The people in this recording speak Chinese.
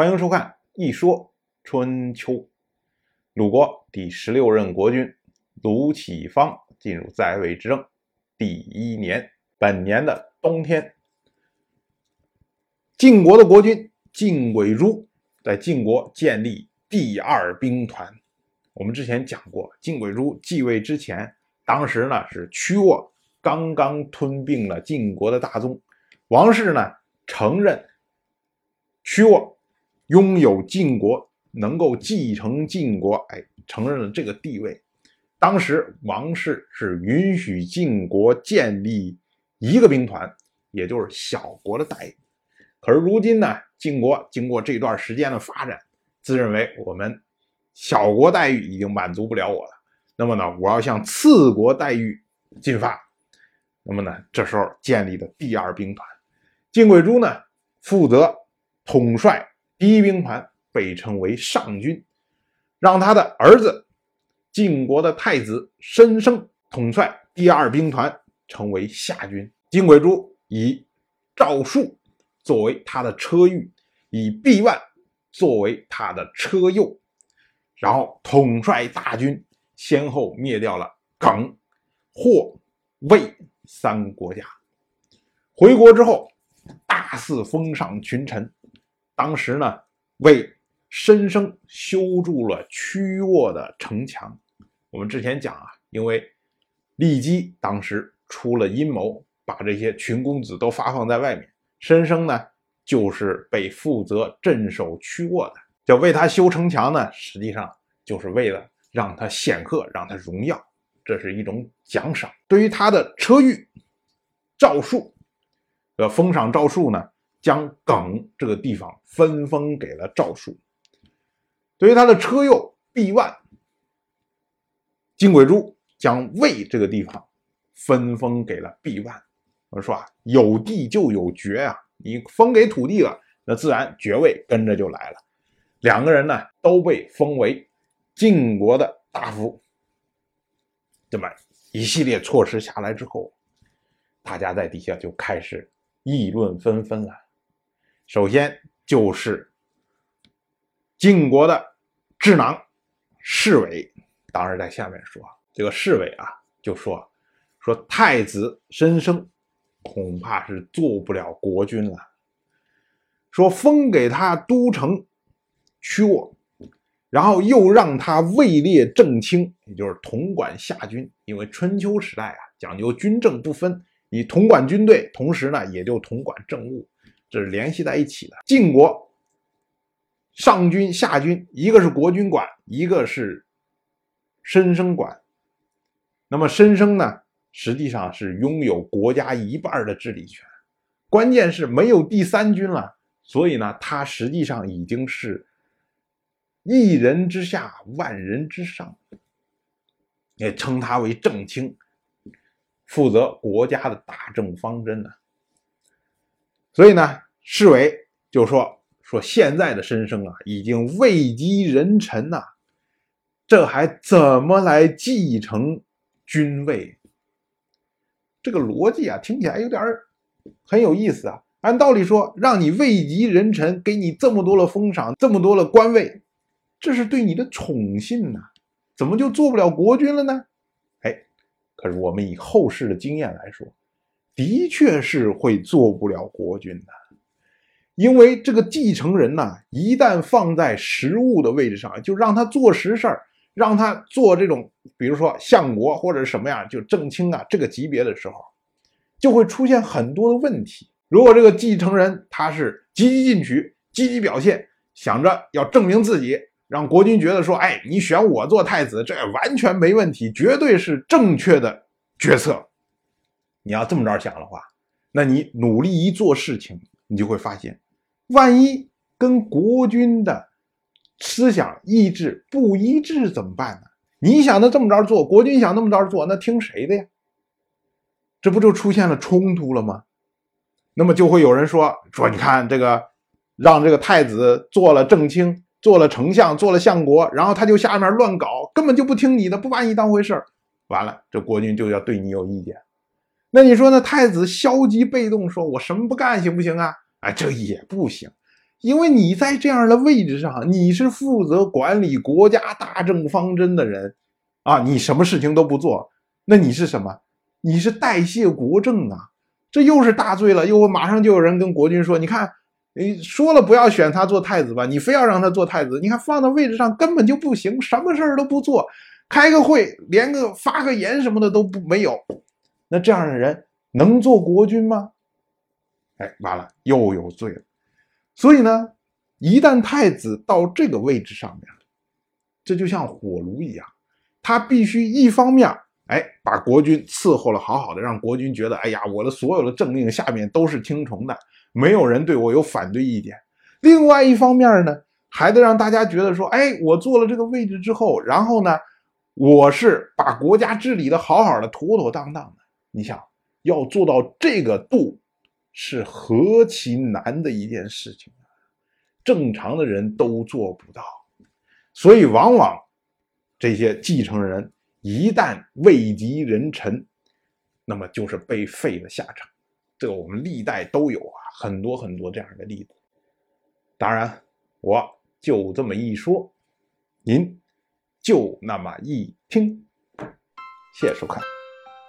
欢迎收看《一说春秋》。鲁国第十六任国君鲁启方进入在位执政第一年，本年的冬天，晋国的国君晋轨珠在晋国建立第二兵团。我们之前讲过，晋轨珠继位之前，当时呢是屈沃刚刚吞并了晋国的大宗，王室呢承认屈沃。拥有晋国能够继承晋国，哎，承认了这个地位。当时王室是允许晋国建立一个兵团，也就是小国的待遇。可是如今呢，晋国经过这段时间的发展，自认为我们小国待遇已经满足不了我了。那么呢，我要向次国待遇进发。那么呢，这时候建立的第二兵团，晋贵珠呢负责统帅。第一兵团被称为上军，让他的儿子晋国的太子申生统帅第二兵团，成为下军。晋轨珠以赵树作为他的车御，以毕万作为他的车右，然后统帅大军，先后灭掉了耿、霍、魏三国家。回国之后，大肆封赏群臣。当时呢，为申生修筑了曲沃的城墙。我们之前讲啊，因为骊姬当时出了阴谋，把这些群公子都发放在外面。申生呢，就是被负责镇守曲沃的。叫为他修城墙呢，实际上就是为了让他显赫，让他荣耀，这是一种奖赏。对于他的车御赵树，呃，封赏赵树呢。将耿这个地方分封给了赵树。对于他的车右毕万，金轨珠将魏这个地方分封给了毕万。我说啊，有地就有爵啊，你封给土地了，那自然爵位跟着就来了。两个人呢都被封为晋国的大夫。这么一系列措施下来之后，大家在底下就开始议论纷纷了。首先就是晋国的智囊侍卫，当时在下面说，这个侍卫啊，就说说太子申生恐怕是做不了国君了，说封给他都城曲沃，然后又让他位列正卿，也就是统管下军，因为春秋时代啊讲究军政不分，你统管军队，同时呢也就统管政务。这是联系在一起的。晋国上军下军，一个是国君管，一个是申生管。那么申生呢，实际上是拥有国家一半的治理权。关键是没有第三军了，所以呢，他实际上已经是一人之下，万人之上。也称他为正卿，负责国家的大政方针呢。所以呢，侍卫就说说现在的申生啊，已经位极人臣呐，这还怎么来继承君位？这个逻辑啊，听起来有点很有意思啊。按道理说，让你位极人臣，给你这么多的封赏，这么多的官位，这是对你的宠信呐，怎么就做不了国君了呢？哎，可是我们以后世的经验来说。的确是会做不了国君的，因为这个继承人呐，一旦放在实务的位置上，就让他做实事儿，让他做这种，比如说相国或者什么呀，就正卿啊这个级别的时候，就会出现很多的问题。如果这个继承人他是积极进取、积极表现，想着要证明自己，让国君觉得说，哎，你选我做太子，这完全没问题，绝对是正确的决策。你要这么着想的话，那你努力一做事情，你就会发现，万一跟国君的思想意志不一致怎么办呢？你想的这么着做，国君想那么着做，那听谁的呀？这不就出现了冲突了吗？那么就会有人说说，你看这个，让这个太子做了正卿，做了丞相，做了相国，然后他就下面乱搞，根本就不听你的，不把你当回事儿，完了，这国君就要对你有意见。那你说，那太子消极被动，说我什么不干行不行啊？哎，这也不行。因为你在这样的位置上，你是负责管理国家大政方针的人，啊，你什么事情都不做，那你是什么？你是代谢国政啊！这又是大罪了，又马上就有人跟国君说：“你看，你说了不要选他做太子吧，你非要让他做太子，你看放到位置上根本就不行，什么事儿都不做，开个会连个发个言什么的都不没有，那这样的人能做国君吗？”哎，完了，又有罪了。所以呢，一旦太子到这个位置上面，这就像火炉一样，他必须一方面，哎，把国君伺候了好好的，让国君觉得，哎呀，我的所有的政令下面都是听从的，没有人对我有反对意见。另外一方面呢，还得让大家觉得说，哎，我坐了这个位置之后，然后呢，我是把国家治理的好好的，妥妥当当的。你想要做到这个度。是何其难的一件事情啊！正常的人都做不到，所以往往这些继承人一旦位极人臣，那么就是被废的下场。这个我们历代都有啊，很多很多这样的例子。当然，我就这么一说，您就那么一听。谢谢收看。